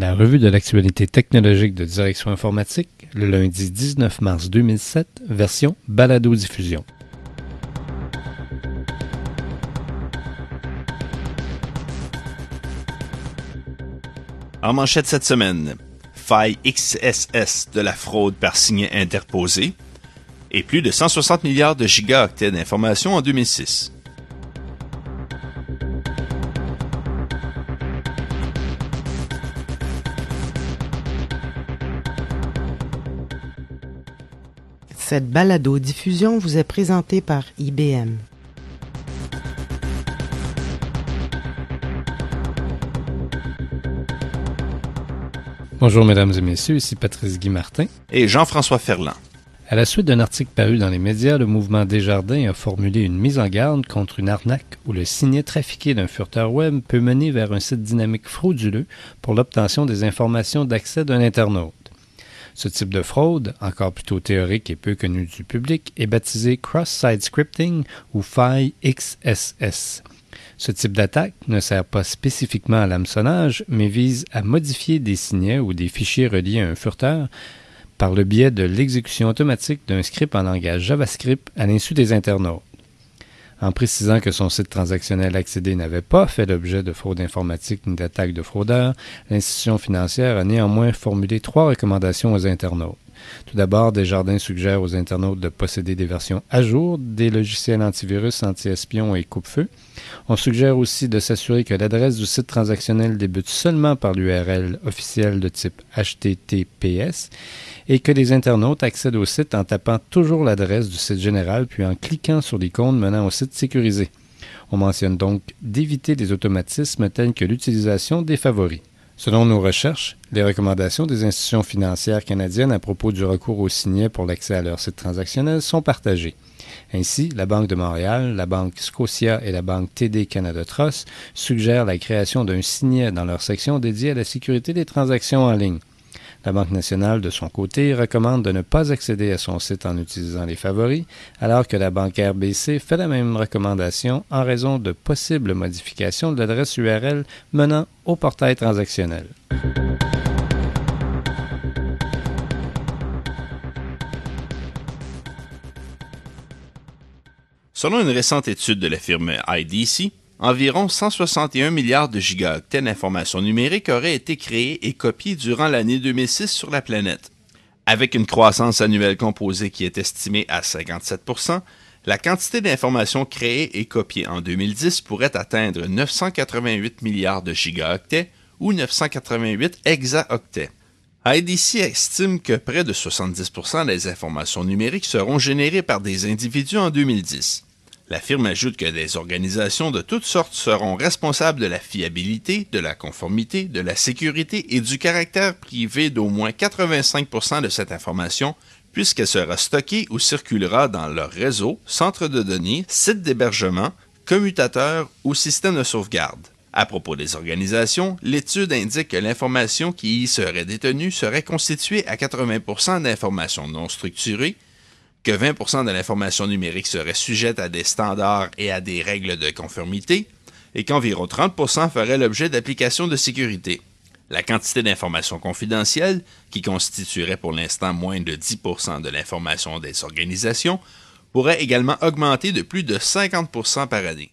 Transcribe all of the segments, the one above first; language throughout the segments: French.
La revue de l'actualité technologique de Direction Informatique, le lundi 19 mars 2007, version balado-diffusion. En manchette cette semaine, faille XSS de la fraude par signet interposé et plus de 160 milliards de gigaoctets d'informations en 2006. Cette balado-diffusion vous est présentée par IBM. Bonjour mesdames et messieurs, ici Patrice Guy Martin. Et Jean-François Ferland. À la suite d'un article paru dans les médias, le mouvement Desjardins a formulé une mise en garde contre une arnaque où le signet trafiqué d'un furteur web peut mener vers un site dynamique frauduleux pour l'obtention des informations d'accès d'un internaute. Ce type de fraude, encore plutôt théorique et peu connu du public, est baptisé Cross-Site Scripting ou faille XSS. Ce type d'attaque ne sert pas spécifiquement à l'hameçonnage, mais vise à modifier des signets ou des fichiers reliés à un furteur par le biais de l'exécution automatique d'un script en langage JavaScript à l'insu des internautes. En précisant que son site transactionnel accédé n'avait pas fait l'objet de fraude informatique ni d'attaque de fraudeurs, l'institution financière a néanmoins formulé trois recommandations aux internautes. Tout d'abord, Desjardins suggère aux internautes de posséder des versions à jour des logiciels antivirus, anti-espions et coupe-feu. On suggère aussi de s'assurer que l'adresse du site transactionnel débute seulement par l'URL officielle de type HTTPS et que les internautes accèdent au site en tapant toujours l'adresse du site général puis en cliquant sur l'icône menant au site sécurisé. On mentionne donc d'éviter les automatismes tels que l'utilisation des favoris. Selon nos recherches, les recommandations des institutions financières canadiennes à propos du recours au signet pour l'accès à leur site transactionnel sont partagées. Ainsi, la Banque de Montréal, la Banque Scotia et la Banque TD Canada Trust suggèrent la création d'un signet dans leur section dédiée à la sécurité des transactions en ligne. La Banque nationale, de son côté, recommande de ne pas accéder à son site en utilisant les favoris, alors que la Banque RBC fait la même recommandation en raison de possibles modifications de l'adresse URL menant au portail transactionnel. Selon une récente étude de la firme IDC, environ 161 milliards de gigaoctets d'informations numériques auraient été créés et copiés durant l'année 2006 sur la planète. Avec une croissance annuelle composée qui est estimée à 57% la quantité d'informations créées et copiées en 2010 pourrait atteindre 988 milliards de gigaoctets ou 988 hexaoctets. IDC estime que près de 70% des informations numériques seront générées par des individus en 2010. La firme ajoute que des organisations de toutes sortes seront responsables de la fiabilité, de la conformité, de la sécurité et du caractère privé d'au moins 85% de cette information puisqu'elle sera stockée ou circulera dans leur réseau, centre de données, site d'hébergement, commutateur ou système de sauvegarde. À propos des organisations, l'étude indique que l'information qui y serait détenue serait constituée à 80% d'informations non structurées, que 20% de l'information numérique serait sujette à des standards et à des règles de conformité, et qu'environ 30% ferait l'objet d'applications de sécurité. La quantité d'informations confidentielles, qui constituerait pour l'instant moins de 10% de l'information des organisations, pourrait également augmenter de plus de 50% par année.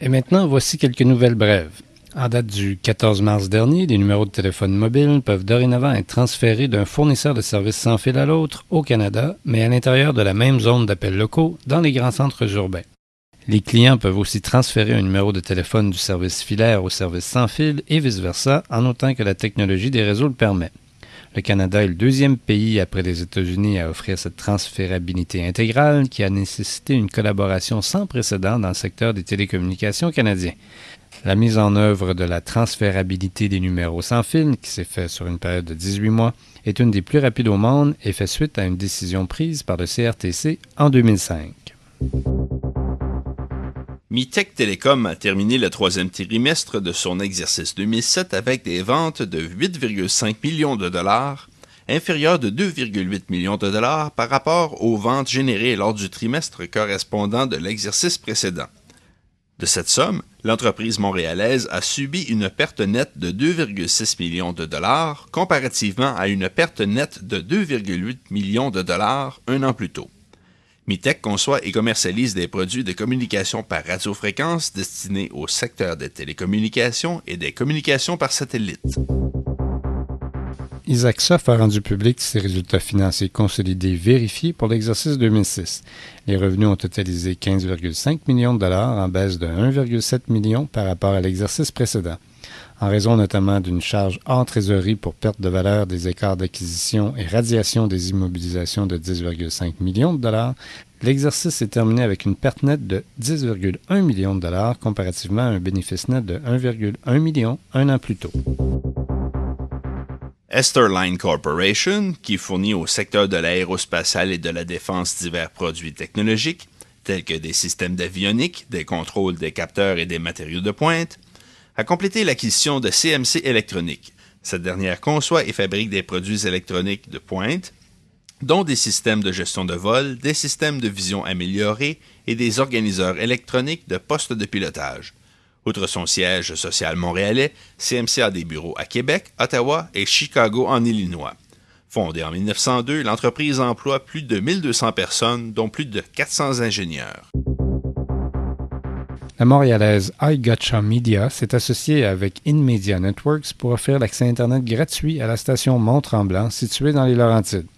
Et maintenant, voici quelques nouvelles brèves. En date du 14 mars dernier, les numéros de téléphone mobile peuvent dorénavant être transférés d'un fournisseur de services sans fil à l'autre au Canada, mais à l'intérieur de la même zone d'appels locaux dans les grands centres urbains. Les clients peuvent aussi transférer un numéro de téléphone du service filaire au service sans fil et vice-versa, en autant que la technologie des réseaux le permet. Le Canada est le deuxième pays après les États-Unis à offrir cette transférabilité intégrale qui a nécessité une collaboration sans précédent dans le secteur des télécommunications canadiens. La mise en œuvre de la transférabilité des numéros sans fil, qui s'est fait sur une période de 18 mois, est une des plus rapides au monde et fait suite à une décision prise par le CRTC en 2005. Mitech Telecom a terminé le troisième trimestre de son exercice 2007 avec des ventes de 8,5 millions de dollars, inférieure de 2,8 millions de dollars par rapport aux ventes générées lors du trimestre correspondant de l'exercice précédent. De cette somme, l'entreprise montréalaise a subi une perte nette de 2,6 millions de dollars comparativement à une perte nette de 2,8 millions de dollars un an plus tôt. Mitech conçoit et commercialise des produits de communication par radiofréquence destinés au secteur des télécommunications et des communications par satellite. Isaac Soff a rendu public ses résultats financiers consolidés vérifiés pour l'exercice 2006. Les revenus ont totalisé 15,5 millions de dollars en baisse de 1,7 million par rapport à l'exercice précédent. En raison notamment d'une charge hors trésorerie pour perte de valeur des écarts d'acquisition et radiation des immobilisations de 10,5 millions de dollars, l'exercice s'est terminé avec une perte nette de 10,1 millions de dollars comparativement à un bénéfice net de 1,1 million un an plus tôt. Esterline Corporation, qui fournit au secteur de l'aérospatial et de la défense divers produits technologiques, tels que des systèmes d'avionique, des contrôles des capteurs et des matériaux de pointe, a complété l'acquisition de CMC Électronique. Cette dernière conçoit et fabrique des produits électroniques de pointe, dont des systèmes de gestion de vol, des systèmes de vision améliorés et des organiseurs électroniques de postes de pilotage. Outre son siège social montréalais, CMC a des bureaux à Québec, Ottawa et Chicago en Illinois. Fondée en 1902, l'entreprise emploie plus de 1200 personnes, dont plus de 400 ingénieurs. La montréalaise iGotcha Media s'est associée avec InMedia Networks pour offrir l'accès Internet gratuit à la station Mont-Tremblant située dans les Laurentides.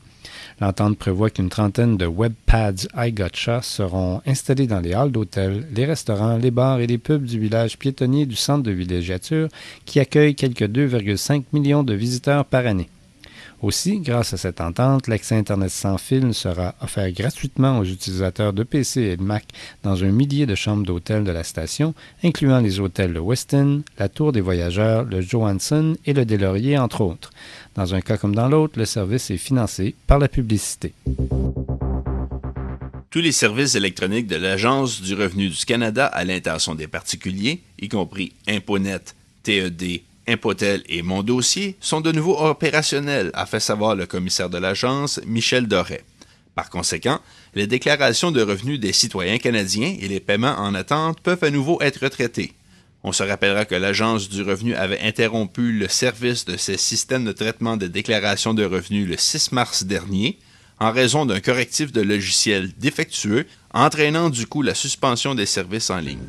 L'entente prévoit qu'une trentaine de webpads iGotcha seront installés dans les halls d'hôtels, les restaurants, les bars et les pubs du village piétonnier du centre de villégiature qui accueille quelques 2,5 millions de visiteurs par année. Aussi, grâce à cette entente, l'accès Internet sans fil sera offert gratuitement aux utilisateurs de PC et de Mac dans un millier de chambres d'hôtel de la station, incluant les hôtels le Westin, la Tour des Voyageurs, le Johansson et le Delaurier, entre autres. Dans un cas comme dans l'autre, le service est financé par la publicité. Tous les services électroniques de l'Agence du revenu du Canada à l'intention des particuliers, y compris Imponet, TED, Impotel et Mon Dossier sont de nouveau opérationnels, a fait savoir le commissaire de l'agence, Michel Doré. Par conséquent, les déclarations de revenus des citoyens canadiens et les paiements en attente peuvent à nouveau être traités. On se rappellera que l'Agence du revenu avait interrompu le service de ses systèmes de traitement des déclarations de revenus le 6 mars dernier en raison d'un correctif de logiciel défectueux, entraînant du coup la suspension des services en ligne.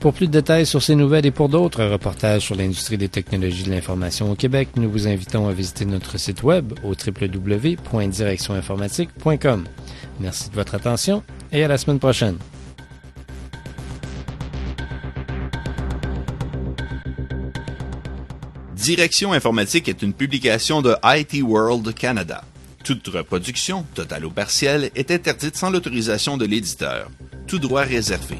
Pour plus de détails sur ces nouvelles et pour d'autres reportages sur l'industrie des technologies de l'information au Québec, nous vous invitons à visiter notre site web au www.directioninformatique.com. Merci de votre attention et à la semaine prochaine. Direction informatique est une publication de IT World Canada. Toute reproduction, totale ou partielle, est interdite sans l'autorisation de l'éditeur. Tout droit réservé.